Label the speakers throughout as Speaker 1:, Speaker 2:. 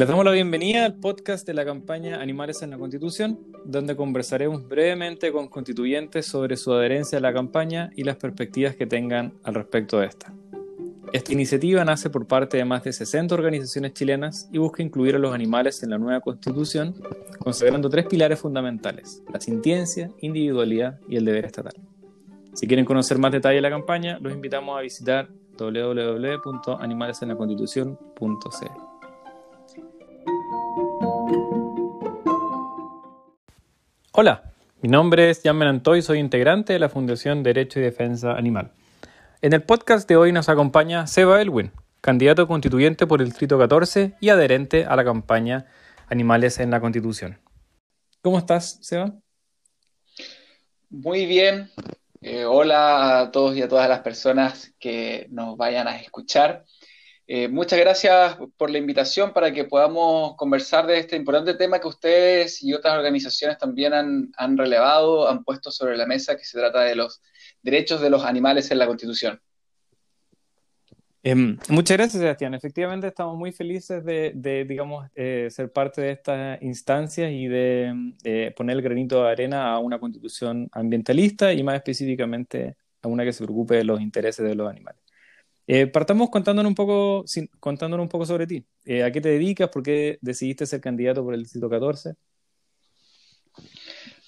Speaker 1: Les damos la bienvenida al podcast de la campaña Animales en la Constitución, donde conversaremos brevemente con constituyentes sobre su adherencia a la campaña y las perspectivas que tengan al respecto de esta. Esta iniciativa nace por parte de más de 60 organizaciones chilenas y busca incluir a los animales en la nueva constitución, consagrando tres pilares fundamentales, la sintiencia, individualidad y el deber estatal. Si quieren conocer más detalle de la campaña, los invitamos a visitar www.animalesenlaconstitución.cl. Hola, mi nombre es Jan Menantoy, soy integrante de la Fundación Derecho y Defensa Animal. En el podcast de hoy nos acompaña Seba Elwin, candidato constituyente por el Distrito 14 y adherente a la campaña Animales en la Constitución. ¿Cómo estás, Seba?
Speaker 2: Muy bien. Eh, hola a todos y a todas las personas que nos vayan a escuchar. Eh, muchas gracias por la invitación para que podamos conversar de este importante tema que ustedes y otras organizaciones también han, relevado, han puesto sobre la mesa, que se trata de los derechos de los animales en la Constitución.
Speaker 1: Em, muchas gracias, Sebastián. Efectivamente, estamos muy felices de, digamos, eh, ser parte de estas instancias y de poner el granito de arena a una constitución ambientalista y más específicamente a una que se preocupe de los intereses de los animales. Eh, partamos contándonos un poco, contándonos un poco sobre ti. Eh, ¿A qué te dedicas? ¿Por qué decidiste ser candidato por el Distrito 14?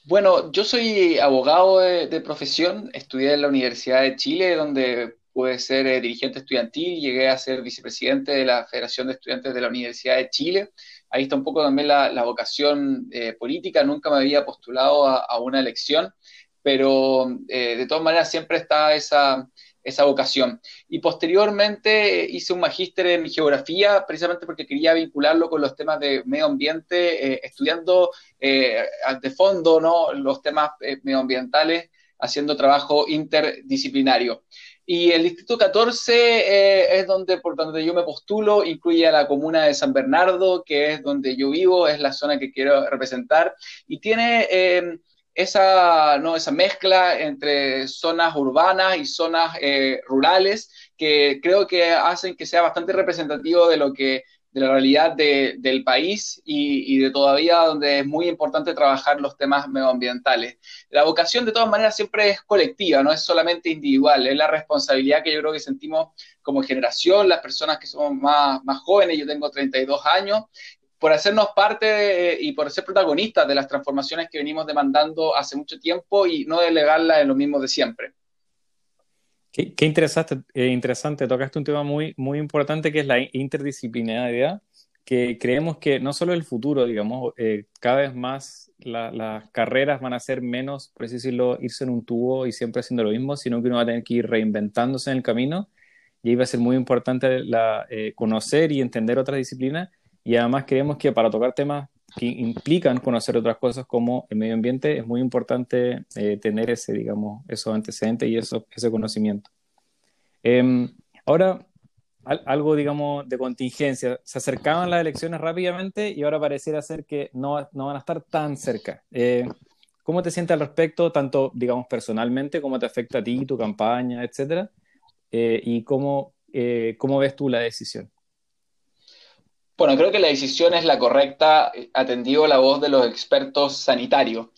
Speaker 2: Bueno, yo soy abogado de, profesión, estudié en la Universidad de Chile, donde pude ser eh, dirigente estudiantil, llegué a ser vicepresidente de la Federación de Estudiantes de la Universidad de Chile. Ahí está un poco también la, vocación política, nunca me había postulado a una elección, pero de todas maneras siempre está esa, esa vocación. Y posteriormente hice un magíster en geografía, precisamente porque quería vincularlo con los temas de medio ambiente, eh, estudiando eh, de fondo ¿no? los temas eh, medioambientales, haciendo trabajo interdisciplinario. Y el Distrito 14 es donde, por donde yo me postulo, incluye a la comuna de San Bernardo, que es donde yo vivo, es la zona que quiero representar, y tiene esa, ¿no? esa mezcla entre zonas urbanas y zonas eh, rurales que creo que hacen que sea bastante representativo de lo que de la realidad del país y, de todavía donde es muy importante trabajar los temas medioambientales. La vocación de todas maneras siempre es colectiva, no es solamente individual, es la responsabilidad que yo creo que sentimos como generación, las personas que somos más, más jóvenes, yo tengo 32 años, por hacernos parte y por ser protagonistas de las transformaciones que venimos demandando hace mucho tiempo y no delegarlas en lo mismo de siempre.
Speaker 1: Qué, interesante, eh, interesante, tocaste un tema muy, muy importante que es la interdisciplinariedad, que creemos que no solo el futuro, digamos, eh, cada vez más las carreras van a ser menos, por así decirlo, irse en un tubo y siempre haciendo lo mismo, sino que uno va a tener que ir reinventándose en el camino. Y ahí va a ser muy importante eh, conocer y entender otras disciplinas y además creemos que para tocar temas que implican conocer otras cosas como el medio ambiente es muy importante eh, tener ese, digamos, esos antecedentes y eso, ese conocimiento. Em, ahora, algo, digamos, de contingencia. Se acercaban las elecciones rápidamente y ahora pareciera ser que no, no van a estar tan cerca. Eh, ¿Cómo te sientes al respecto, tanto, digamos, personalmente, cómo te afecta a ti, tu campaña, etcétera? Eh, y cómo, cómo ves tú la decisión?
Speaker 2: Bueno, creo que la decisión es la correcta, eh, atendido la voz de los expertos sanitarios,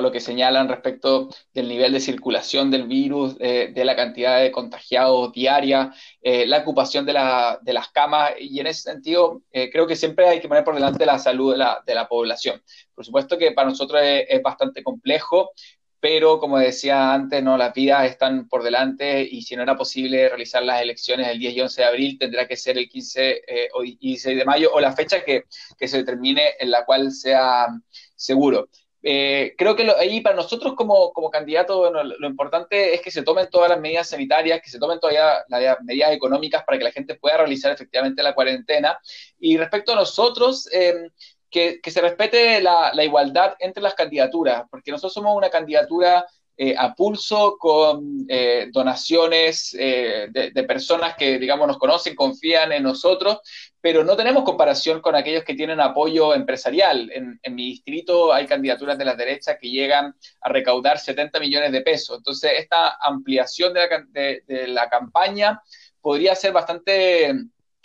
Speaker 2: lo que señalan respecto del nivel de circulación del virus, eh, de la cantidad de contagiados diaria, eh, la ocupación de, las camas, y en ese sentido creo que siempre hay que poner por delante la salud de la, población. Por supuesto que para nosotros es bastante complejo, pero como decía antes, no, las vidas están por delante y si no era posible realizar las elecciones el 10 y 11 de abril, tendrá que ser el 15 eh, o 16 de mayo o la fecha que, se determine en la cual sea seguro. Eh, creo que ahí para nosotros como, como candidatos lo importante es que se tomen todas las medidas sanitarias, que se tomen todavía las medidas económicas para que la gente pueda realizar efectivamente la cuarentena. Y respecto a nosotros, eh, que, se respete la, igualdad entre las candidaturas, porque nosotros somos una candidatura eh, a pulso con eh, donaciones eh, de, personas que, digamos, nos conocen, confían en nosotros, pero no tenemos comparación con aquellos que tienen apoyo empresarial. En, mi distrito hay candidaturas de las derechas que llegan a recaudar 70 millones de pesos. Entonces, esta ampliación de la, de la campaña podría ser bastante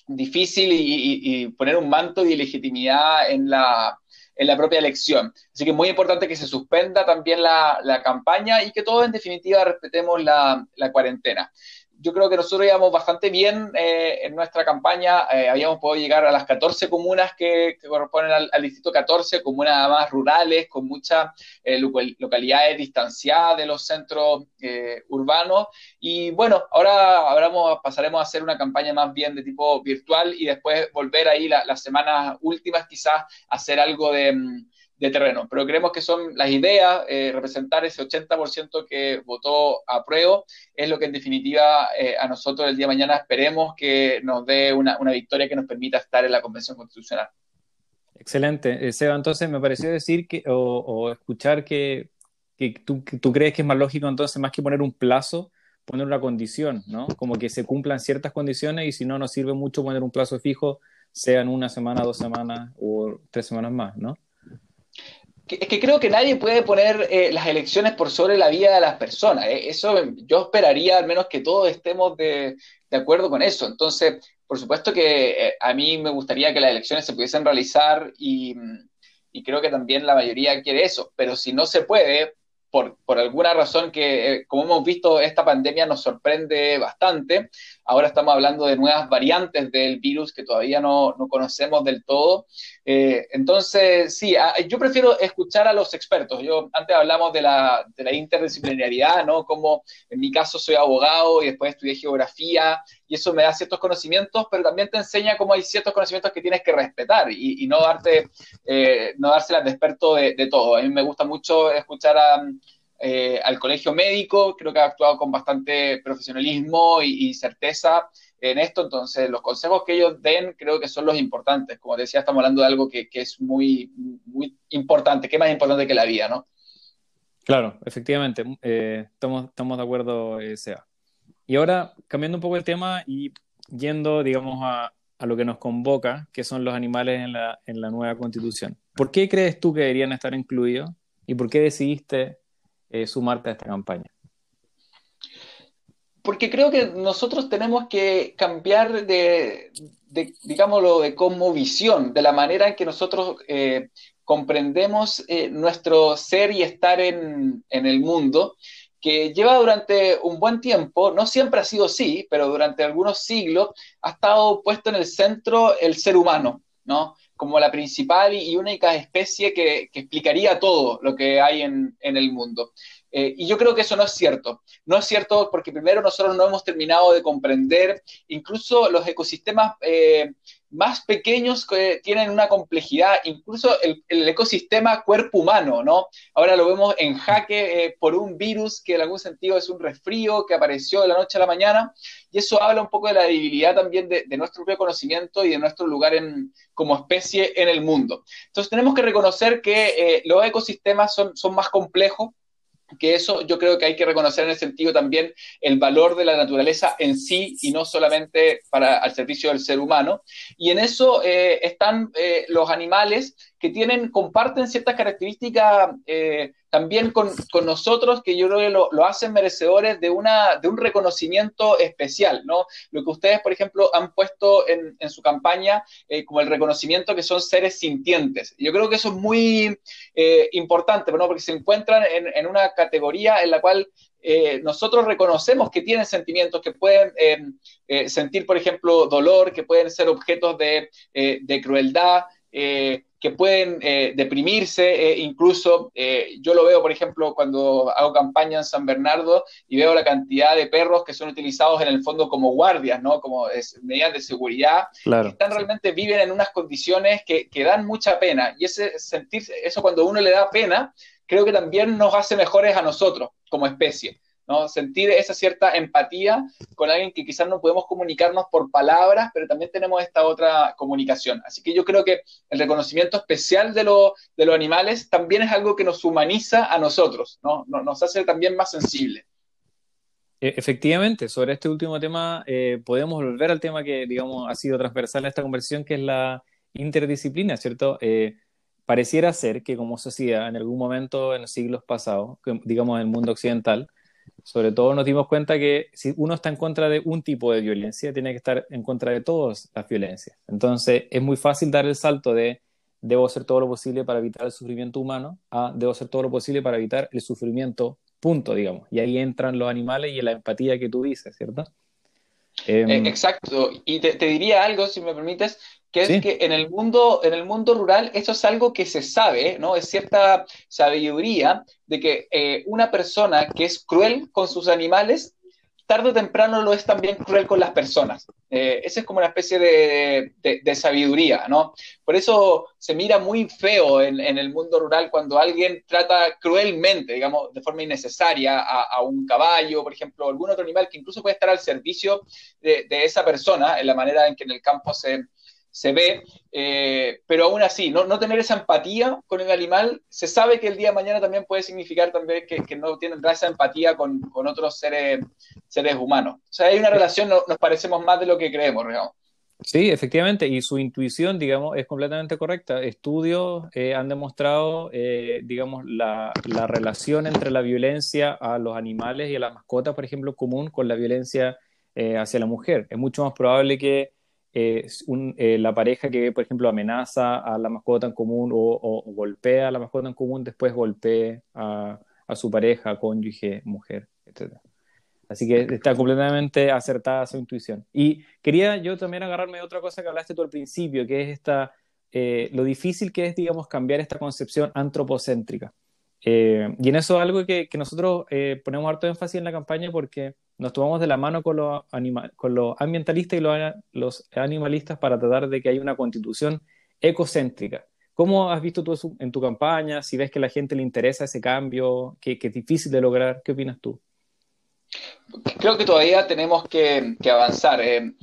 Speaker 2: difícil y, poner un manto de ilegitimidad en la, en la propia elección. Así que es muy importante que se suspenda también la, la campaña y que todos en definitiva respetemos la, la cuarentena yo creo que nosotros íbamos bastante bien eh, en nuestra campaña. Eh, habíamos podido llegar a las 14 comunas que, corresponden al, distrito 14, comunas más rurales, con muchas eh, localidades distanciadas de los centros urbanos. Y bueno, ahora hablamos, pasaremos a hacer una campaña más bien de tipo virtual y después volver ahí las semanas últimas quizás a hacer algo de mm, de terreno. Pero creemos que son las ideas, eh, representar ese 80% que votó a prueba, es lo que en definitiva eh, a nosotros el día de mañana esperemos que nos dé una, victoria que nos permita estar en la Convención Constitucional.
Speaker 1: Excelente. Eh, Seba, entonces me pareció decir que, o, escuchar que, tú, tú, crees que es más lógico entonces, más que poner un plazo, poner una condición, ¿no? Como que se cumplan ciertas condiciones y si no, nos sirve mucho poner un plazo fijo, sean una semana, dos semanas o tres semanas más, ¿no?
Speaker 2: Es que creo que nadie puede poner eh, las elecciones por sobre la vida de las personas. ¿eh? Eso yo esperaría al menos que todos estemos de, acuerdo con eso. Entonces, por supuesto que eh, a mí me gustaría que las elecciones se pudiesen realizar y, y, creo que también la mayoría quiere eso. Pero si no se puede, por, por alguna razón que, como hemos visto, esta pandemia nos sorprende bastante, Ahora estamos hablando de nuevas variantes del virus que todavía no, no conocemos del todo. Eh, entonces, sí, yo prefiero escuchar a los expertos. Yo antes hablamos de la, de la interdisciplinariedad, ¿no? Como en mi caso soy abogado y después estudié geografía y eso me da ciertos conocimientos, pero también te enseña cómo hay ciertos conocimientos que tienes que respetar y, y no darte, eh, no dárselas de experto de, de todo. A mí me gusta mucho escuchar a eh, al colegio médico, creo que ha actuado con bastante profesionalismo y, certeza en esto, entonces los consejos que ellos den creo que son los importantes. Como decía, estamos hablando de algo que, es muy, muy importante, que es más importante que la vida, ¿no?
Speaker 1: Claro, efectivamente, eh, estamos, estamos de acuerdo, eh, Sea. Y ahora, cambiando un poco el tema y yendo, digamos, a, a, lo que nos convoca, que son los animales en la, en la nueva constitución. ¿Por qué crees tú que deberían estar incluidos? ¿Y por qué decidiste eh, sumarte a esta campaña?
Speaker 2: Porque creo que nosotros tenemos que cambiar de, digámoslo, de como visión, de la manera en que nosotros eh, comprendemos eh, nuestro ser y estar en, en, el mundo, que lleva durante un buen tiempo, no siempre ha sido así, pero durante algunos siglos ha estado puesto en el centro el ser humano, ¿no? Como la principal y única especie que, explicaría todo lo que hay en, el mundo. Eh, y yo creo que eso no es cierto. No es cierto porque primero nosotros no hemos terminado de comprender incluso los ecosistemas eh, más pequeños que tienen una complejidad, incluso el, ecosistema cuerpo humano, ¿no? Ahora lo vemos en jaque eh, por un virus que en algún sentido es un resfrío que apareció de la noche a la mañana, y eso habla un poco de la debilidad también de, nuestro propio conocimiento y de nuestro lugar en, como especie en el mundo. Entonces tenemos que reconocer que eh, los ecosistemas son, son más complejos, que eso yo creo que hay que reconocer en el sentido también el valor de la naturaleza en sí y no solamente para al servicio del ser humano. Y en eso eh, están eh, los animales que tienen, comparten ciertas características eh, también con, nosotros que yo creo que lo, hacen merecedores de, una, de un reconocimiento especial, ¿no? Lo que ustedes, por ejemplo, han puesto en, su campaña eh, como el reconocimiento que son seres sintientes. Yo creo que eso es muy eh, importante, ¿no? Porque se encuentran en, una categoría en la cual nosotros reconocemos que tienen sentimientos, que pueden sentir, por ejemplo, dolor, que pueden ser objetos de, de crueldad, eh, que pueden eh, deprimirse, eh, incluso yo lo veo, por ejemplo, cuando hago campaña en San Bernardo y veo la cantidad de perros que son utilizados en el fondo como guardias, ¿no? Como medidas de seguridad, que están realmente viven en unas condiciones que, que dan mucha pena. Y ese sentir, eso cuando uno le da pena, creo que también nos hace mejores a nosotros como especie. ¿No? Sentir esa cierta empatía con alguien que quizás no podemos comunicarnos por palabras, pero también tenemos esta otra comunicación. Así que yo creo que el reconocimiento especial de, de los animales también es algo que nos humaniza a nosotros, ¿no? Nos hace también más sensibles.
Speaker 1: E, efectivamente, sobre este último tema eh, podemos volver al tema que, digamos, ha sido transversal a esta conversación, que es la interdisciplina, ¿cierto? Eh, pareciera ser que como sociedad, en algún momento en los siglos pasados, digamos en el mundo occidental, sobre todo nos dimos cuenta que si uno está en contra de un tipo de violencia, tiene que estar en contra de todas las violencias. Entonces, es muy fácil dar el salto de debo hacer todo lo posible para evitar el sufrimiento humano a debo hacer todo lo posible para evitar el sufrimiento, punto, digamos. Y ahí entran los animales y la empatía que tú dices, ¿cierto?
Speaker 2: Em, eh, exacto. Y te, diría algo, si me permites, que es que en el mundo, en el mundo rural eso es algo que se sabe, ¿no? Es cierta sabiduría de que eh, una persona que es cruel con sus animales, tarde o temprano lo es también cruel con las personas. Eh, esa es como una especie de, sabiduría, ¿no? Por eso se mira muy feo en, el mundo rural cuando alguien trata cruelmente, digamos, de forma innecesaria a, un caballo, por ejemplo, o algún otro animal que incluso puede estar al servicio de, de esa persona, en la manera en que en el campo se, se ve, eh, pero aún así, no, no, tener esa empatía con el animal, se sabe que el día de mañana también puede significar también que, no tienen esa empatía con, otros seres, seres humanos. O sea, hay una relación, nos parecemos más de lo que creemos, digamos.
Speaker 1: Sí, efectivamente, y su intuición, digamos, es completamente correcta. Estudios eh, han demostrado, eh, digamos, la, la, relación entre la violencia a los animales y a las mascotas, por ejemplo, común con la violencia hacia la mujer. Es mucho más probable que eh, la pareja que, por ejemplo, amenaza a la mascota en común o, golpea a la mascota en común, después golpea a, su pareja, cónyuge, mujer, etc. Así que está completamente acertada su intuición. Y quería yo también agarrarme de otra cosa que hablaste tú al principio, que es esta, eh, lo difícil que es, digamos, cambiar esta concepción antropocéntrica. Eh, y en eso es algo que, que nosotros ponemos harto énfasis en la campaña porque nos tomamos de la mano con los, con los ambientalistas y los, animalistas para tratar de que haya una constitución ecocéntrica. ¿Cómo has visto tú en tu campaña? Si ves que a la gente le interesa ese cambio, que, es difícil de lograr, ¿qué opinas tú?
Speaker 2: Creo que todavía tenemos que, avanzar. Eh,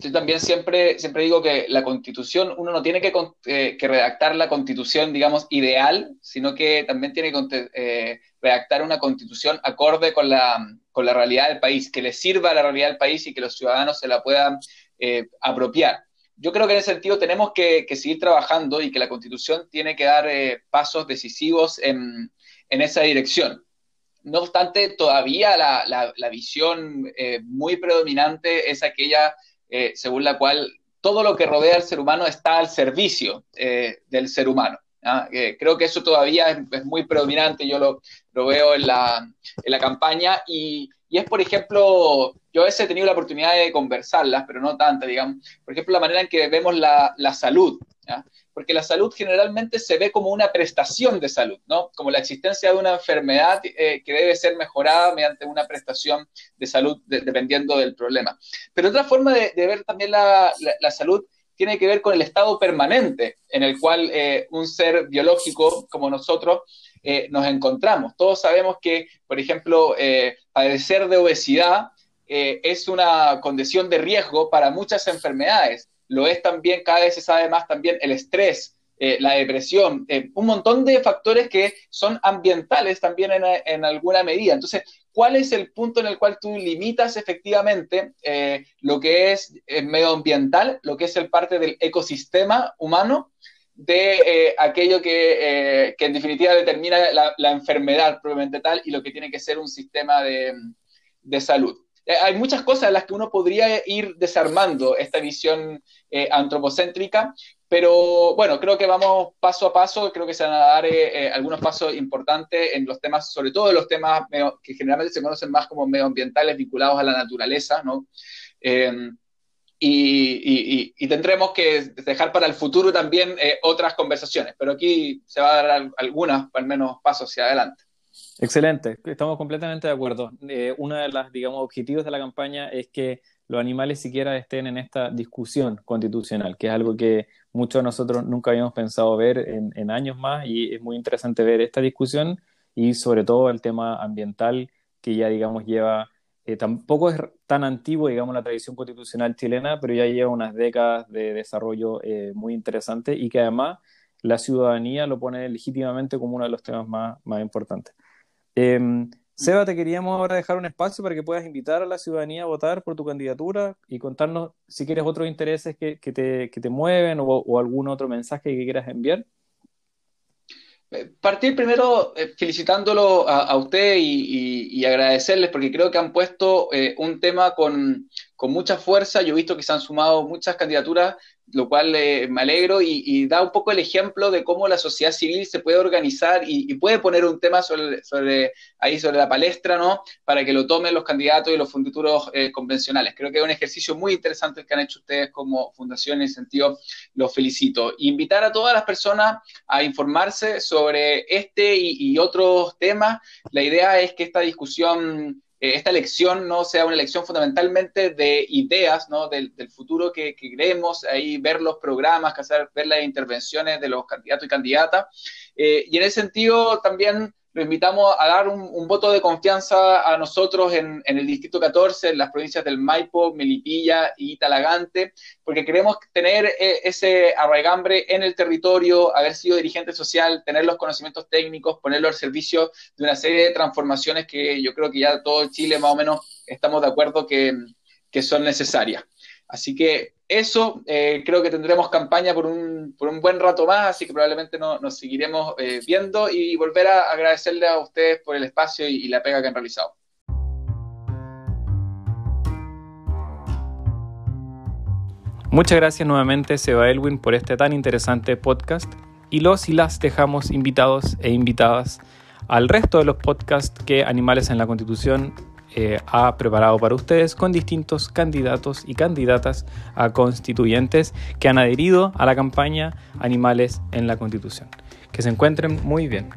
Speaker 2: yo también siempre, siempre digo que la constitución, uno no tiene que, eh, redactar la constitución, digamos, ideal, sino que también tiene que eh, redactar una constitución acorde con la, con la realidad del país, que le sirva la realidad del país y que los ciudadanos se la puedan eh, apropiar. Yo creo que en ese sentido tenemos que, seguir trabajando y que la constitución tiene que dar pasos decisivos en, esa dirección. No obstante, todavía la, visión muy predominante es aquella eh, según la cual todo lo que rodea al ser humano está al servicio eh, del ser humano. ¿Ah? Eh, creo que eso todavía es, muy predominante, yo lo, lo veo en la, en la campaña y, y, es, por ejemplo, yo a veces he tenido la oportunidad de conversarlas, pero no tanta, digamos, por ejemplo, la manera en que vemos la, la salud porque la salud generalmente se ve como una prestación de salud, ¿no? Como la existencia de una enfermedad eh, que debe ser mejorada mediante una prestación de salud dependiendo del problema. Pero otra forma de, ver también la, salud tiene que ver con el estado permanente en el cual eh, un ser biológico como nosotros eh, nos encontramos. Todos sabemos que, por ejemplo, padecer de obesidad es una condición de riesgo para muchas enfermedades lo es también, cada vez se sabe más también el estrés, eh, la depresión, eh, un montón de factores que son ambientales también en, alguna medida. Entonces, ¿cuál es el punto en el cual tú limitas efectivamente eh, lo que es medioambiental, lo que es el parte del ecosistema humano? de aquello que, en definitiva determina la, enfermedad propiamente tal y lo que tiene que ser un sistema de, de salud. Eh, hay muchas cosas en las que uno podría ir desarmando esta visión eh, antropocéntrica, pero bueno, creo que vamos paso a paso, creo que se van a dar eh, algunos pasos importantes en los temas, sobre todo en los temas que generalmente se conocen más como medioambientales vinculados a la naturaleza, ¿no? Y, tendremos que dejar para el futuro también otras conversaciones, pero aquí se va a dar algunas, al menos, pasos hacia adelante.
Speaker 1: Excelente, estamos completamente de acuerdo. Eh, uno de los, digamos, objetivos de la campaña es que los animales siquiera estén en esta discusión constitucional, que es algo que muchos de nosotros nunca habíamos pensado ver en, años más y es muy interesante ver esta discusión y sobre todo el tema ambiental que ya, digamos, lleva, eh, tampoco es tan antiguo, digamos, la tradición constitucional chilena, pero ya lleva unas décadas de desarrollo eh, muy interesante y que además la ciudadanía lo pone legítimamente como uno de los temas más, más importantes. Em, Seba, te queríamos ahora dejar un espacio para que puedas invitar a la ciudadanía a votar por tu candidatura y contarnos si quieres otros intereses que, te, mueven o, algún otro mensaje que quieras enviar.
Speaker 2: Eh, partir primero eh, felicitándolo a, usted y, agradecerles porque creo que han puesto eh, un tema con, con, mucha fuerza. Yo he visto que se han sumado muchas candidaturas lo cual eh, me alegro y, da un poco el ejemplo de cómo la sociedad civil se puede organizar y, puede poner un tema sobre, ahí sobre la palestra, ¿no? Para que lo tomen los candidatos y los futuros eh, convencionales. Creo que es un ejercicio muy interesante el que han hecho ustedes como fundación, en ese sentido los felicito. Invitar a todas las personas a informarse sobre este y, y otros temas. La idea es que esta discusión eh, esta elección no sea una elección fundamentalmente de ideas, ¿no? Del, futuro que, queremos, ahí ver los programas, ver las intervenciones de los candidatos y candidatas. Eh, y en ese sentido también lo invitamos a dar un, voto de confianza a nosotros en, el Distrito 14, en las provincias del Maipo, Melipilla y Talagante, porque queremos tener eh, ese arraigambre en el territorio, haber sido dirigente social, tener los conocimientos técnicos, ponerlo al servicio de una serie de transformaciones que yo creo que ya todo Chile más o menos estamos de acuerdo que, que son necesarias. Así que eso, eh, creo que tendremos campaña por un, por un, buen rato más, así que probablemente nos seguiremos eh, viendo y volver a agradecerle a ustedes por el espacio y, la pega que han realizado.
Speaker 1: Muchas gracias nuevamente, Seba Elwin, por este tan interesante podcast. Y los y las dejamos invitados e invitadas al resto de los podcasts que Animales en la Constitución eh, ha preparado para ustedes con distintos candidatos y candidatas a constituyentes que han adherido a la campaña Animales en la Constitución. Que se encuentren muy bien.